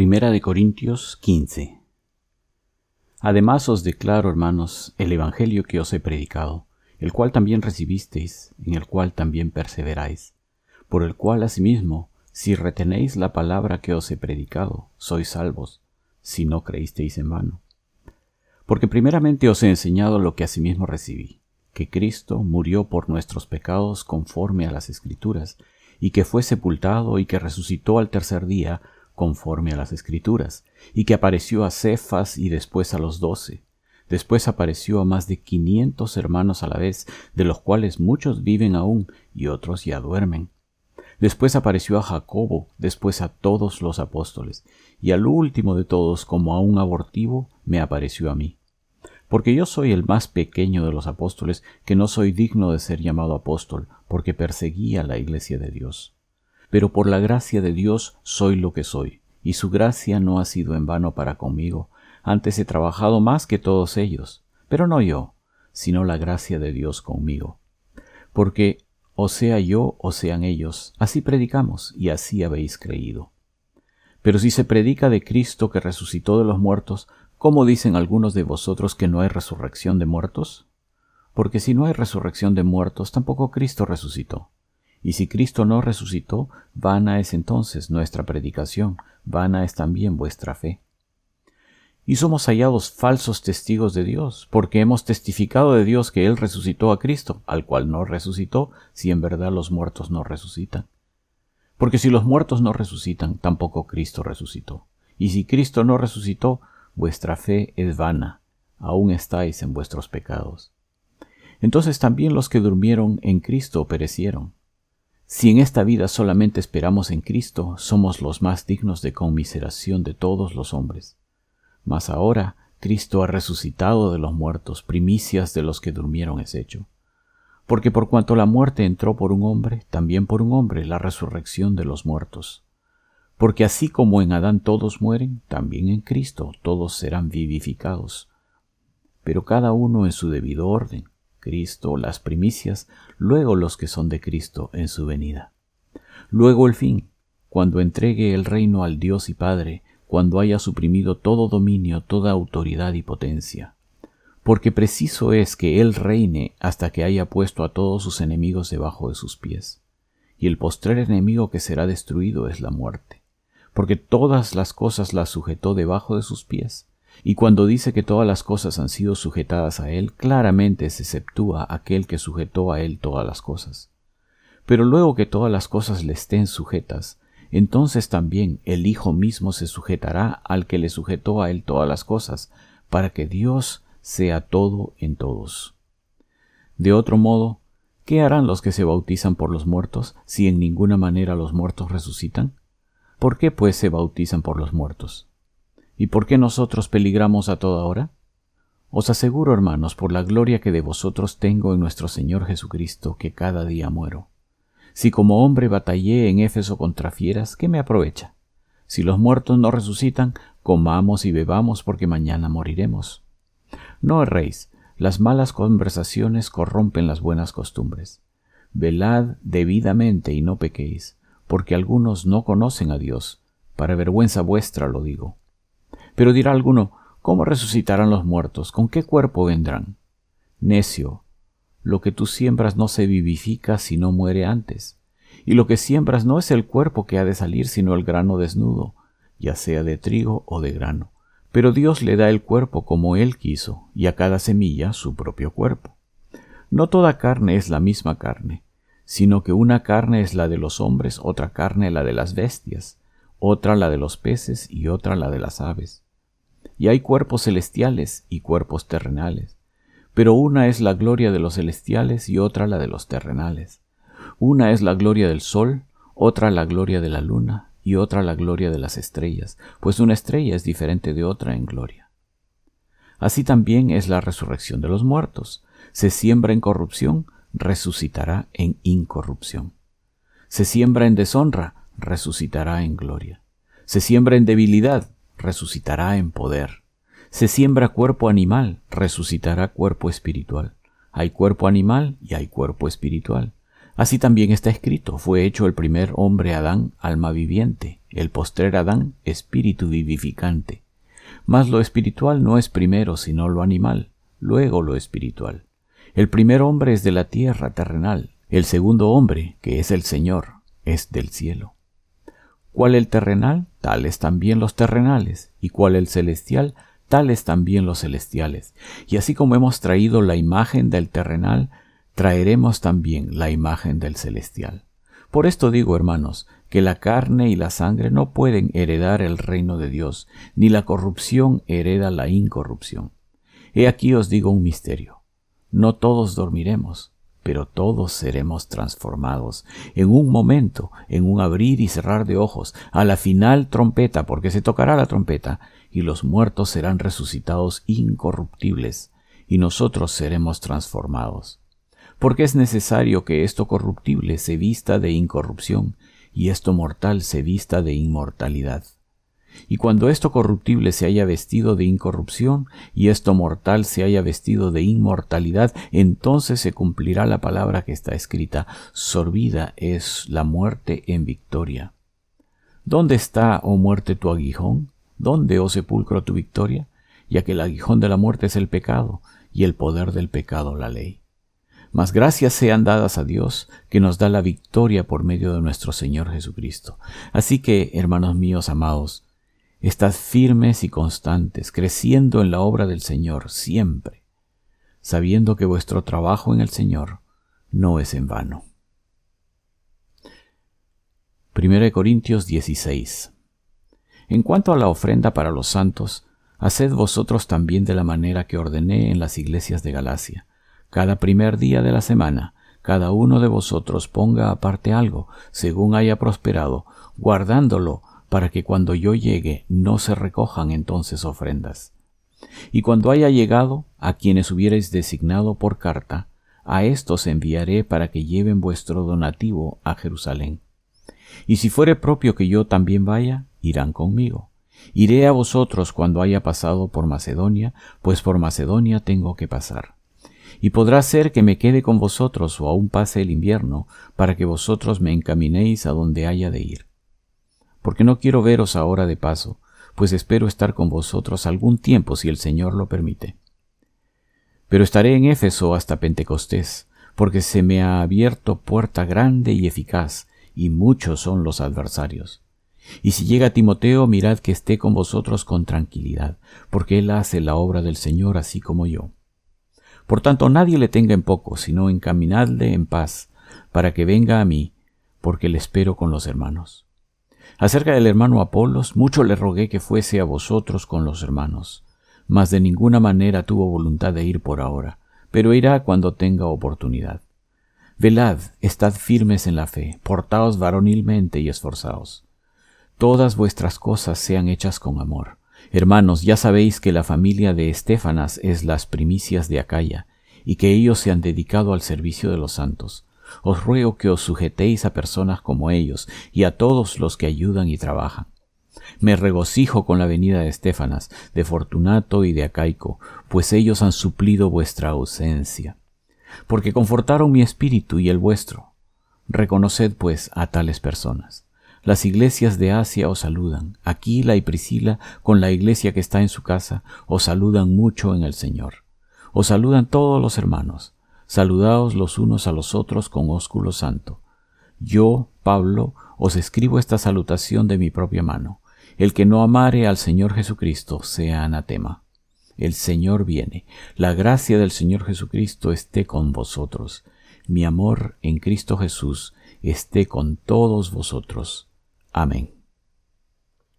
Primera de Corintios 15 Además os declaro, hermanos, el Evangelio que os he predicado, el cual también recibisteis, en el cual también perseveráis, por el cual asimismo, si retenéis la palabra que os he predicado, sois salvos, si no creísteis en vano. Porque primeramente os he enseñado lo que asimismo recibí, que Cristo murió por nuestros pecados conforme a las Escrituras, y que fue sepultado y que resucitó al tercer día conforme a las escrituras, y que apareció a Cefas y después a los doce. Después apareció a más de quinientos hermanos a la vez, de los cuales muchos viven aún y otros ya duermen. Después apareció a Jacobo, después a todos los apóstoles, y al último de todos, como a un abortivo, me apareció a mí. Porque yo soy el más pequeño de los apóstoles, que no soy digno de ser llamado apóstol, porque perseguía la iglesia de Dios pero por la gracia de Dios soy lo que soy, y su gracia no ha sido en vano para conmigo, antes he trabajado más que todos ellos, pero no yo, sino la gracia de Dios conmigo. Porque o sea yo o sean ellos, así predicamos y así habéis creído. Pero si se predica de Cristo que resucitó de los muertos, ¿cómo dicen algunos de vosotros que no hay resurrección de muertos? Porque si no hay resurrección de muertos, tampoco Cristo resucitó. Y si Cristo no resucitó, vana es entonces nuestra predicación, vana es también vuestra fe. Y somos hallados falsos testigos de Dios, porque hemos testificado de Dios que Él resucitó a Cristo, al cual no resucitó, si en verdad los muertos no resucitan. Porque si los muertos no resucitan, tampoco Cristo resucitó. Y si Cristo no resucitó, vuestra fe es vana, aún estáis en vuestros pecados. Entonces también los que durmieron en Cristo perecieron. Si en esta vida solamente esperamos en Cristo, somos los más dignos de conmiseración de todos los hombres. Mas ahora Cristo ha resucitado de los muertos, primicias de los que durmieron es hecho. Porque por cuanto la muerte entró por un hombre, también por un hombre la resurrección de los muertos. Porque así como en Adán todos mueren, también en Cristo todos serán vivificados. Pero cada uno en su debido orden Cristo las primicias, luego los que son de Cristo en su venida. Luego el fin, cuando entregue el reino al Dios y Padre, cuando haya suprimido todo dominio, toda autoridad y potencia. Porque preciso es que Él reine hasta que haya puesto a todos sus enemigos debajo de sus pies. Y el postrer enemigo que será destruido es la muerte, porque todas las cosas las sujetó debajo de sus pies y cuando dice que todas las cosas han sido sujetadas a Él, claramente se exceptúa aquel que sujetó a Él todas las cosas. Pero luego que todas las cosas le estén sujetas, entonces también el Hijo mismo se sujetará al que le sujetó a Él todas las cosas, para que Dios sea todo en todos. De otro modo, ¿qué harán los que se bautizan por los muertos si en ninguna manera los muertos resucitan? ¿Por qué pues se bautizan por los muertos? ¿Y por qué nosotros peligramos a toda hora? Os aseguro, hermanos, por la gloria que de vosotros tengo en nuestro Señor Jesucristo, que cada día muero. Si como hombre batallé en Éfeso contra fieras, ¿qué me aprovecha? Si los muertos no resucitan, comamos y bebamos porque mañana moriremos. No erréis, las malas conversaciones corrompen las buenas costumbres. Velad debidamente y no pequéis, porque algunos no conocen a Dios. Para vergüenza vuestra lo digo. Pero dirá alguno, ¿cómo resucitarán los muertos? ¿Con qué cuerpo vendrán? Necio, lo que tú siembras no se vivifica si no muere antes. Y lo que siembras no es el cuerpo que ha de salir, sino el grano desnudo, ya sea de trigo o de grano. Pero Dios le da el cuerpo como Él quiso, y a cada semilla su propio cuerpo. No toda carne es la misma carne, sino que una carne es la de los hombres, otra carne la de las bestias, otra la de los peces y otra la de las aves. Y hay cuerpos celestiales y cuerpos terrenales, pero una es la gloria de los celestiales y otra la de los terrenales. Una es la gloria del sol, otra la gloria de la luna y otra la gloria de las estrellas, pues una estrella es diferente de otra en gloria. Así también es la resurrección de los muertos. Se siembra en corrupción, resucitará en incorrupción. Se siembra en deshonra, resucitará en gloria. Se siembra en debilidad, resucitará en poder. Se siembra cuerpo animal, resucitará cuerpo espiritual. Hay cuerpo animal y hay cuerpo espiritual. Así también está escrito, fue hecho el primer hombre Adán, alma viviente, el postrer Adán, espíritu vivificante. Mas lo espiritual no es primero sino lo animal, luego lo espiritual. El primer hombre es de la tierra terrenal, el segundo hombre, que es el Señor, es del cielo. ¿Cuál el terrenal? Tales también los terrenales, y cuál el celestial? Tales también los celestiales. Y así como hemos traído la imagen del terrenal, traeremos también la imagen del celestial. Por esto digo, hermanos, que la carne y la sangre no pueden heredar el reino de Dios, ni la corrupción hereda la incorrupción. He aquí os digo un misterio. No todos dormiremos, pero todos seremos transformados en un momento, en un abrir y cerrar de ojos, a la final trompeta, porque se tocará la trompeta, y los muertos serán resucitados incorruptibles, y nosotros seremos transformados. Porque es necesario que esto corruptible se vista de incorrupción, y esto mortal se vista de inmortalidad. Y cuando esto corruptible se haya vestido de incorrupción y esto mortal se haya vestido de inmortalidad, entonces se cumplirá la palabra que está escrita, sorbida es la muerte en victoria. ¿Dónde está, oh muerte, tu aguijón? ¿Dónde, oh sepulcro, tu victoria? Ya que el aguijón de la muerte es el pecado, y el poder del pecado la ley. Mas gracias sean dadas a Dios, que nos da la victoria por medio de nuestro Señor Jesucristo. Así que, hermanos míos amados, Estad firmes y constantes, creciendo en la obra del Señor siempre, sabiendo que vuestro trabajo en el Señor no es en vano. 1 Corintios 16 En cuanto a la ofrenda para los santos, haced vosotros también de la manera que ordené en las iglesias de Galacia. Cada primer día de la semana, cada uno de vosotros ponga aparte algo, según haya prosperado, guardándolo para que cuando yo llegue no se recojan entonces ofrendas. Y cuando haya llegado a quienes hubierais designado por carta, a éstos enviaré para que lleven vuestro donativo a Jerusalén. Y si fuere propio que yo también vaya, irán conmigo. Iré a vosotros cuando haya pasado por Macedonia, pues por Macedonia tengo que pasar. Y podrá ser que me quede con vosotros o aún pase el invierno, para que vosotros me encaminéis a donde haya de ir porque no quiero veros ahora de paso, pues espero estar con vosotros algún tiempo si el Señor lo permite. Pero estaré en Éfeso hasta Pentecostés, porque se me ha abierto puerta grande y eficaz, y muchos son los adversarios. Y si llega Timoteo, mirad que esté con vosotros con tranquilidad, porque él hace la obra del Señor así como yo. Por tanto, nadie le tenga en poco, sino encaminadle en paz, para que venga a mí, porque le espero con los hermanos. Acerca del hermano Apolos, mucho le rogué que fuese a vosotros con los hermanos, mas de ninguna manera tuvo voluntad de ir por ahora, pero irá cuando tenga oportunidad. Velad, estad firmes en la fe, portaos varonilmente y esforzaos. Todas vuestras cosas sean hechas con amor. Hermanos, ya sabéis que la familia de Estefanas es las primicias de Acaya, y que ellos se han dedicado al servicio de los santos os ruego que os sujetéis a personas como ellos y a todos los que ayudan y trabajan. Me regocijo con la venida de Estefanas, de Fortunato y de Acaico, pues ellos han suplido vuestra ausencia, porque confortaron mi espíritu y el vuestro. Reconoced, pues, a tales personas. Las iglesias de Asia os saludan. Aquila y Priscila, con la iglesia que está en su casa, os saludan mucho en el Señor. Os saludan todos los hermanos. Saludaos los unos a los otros con ósculo santo. Yo, Pablo, os escribo esta salutación de mi propia mano. El que no amare al Señor Jesucristo sea anatema. El Señor viene. La gracia del Señor Jesucristo esté con vosotros. Mi amor en Cristo Jesús esté con todos vosotros. Amén.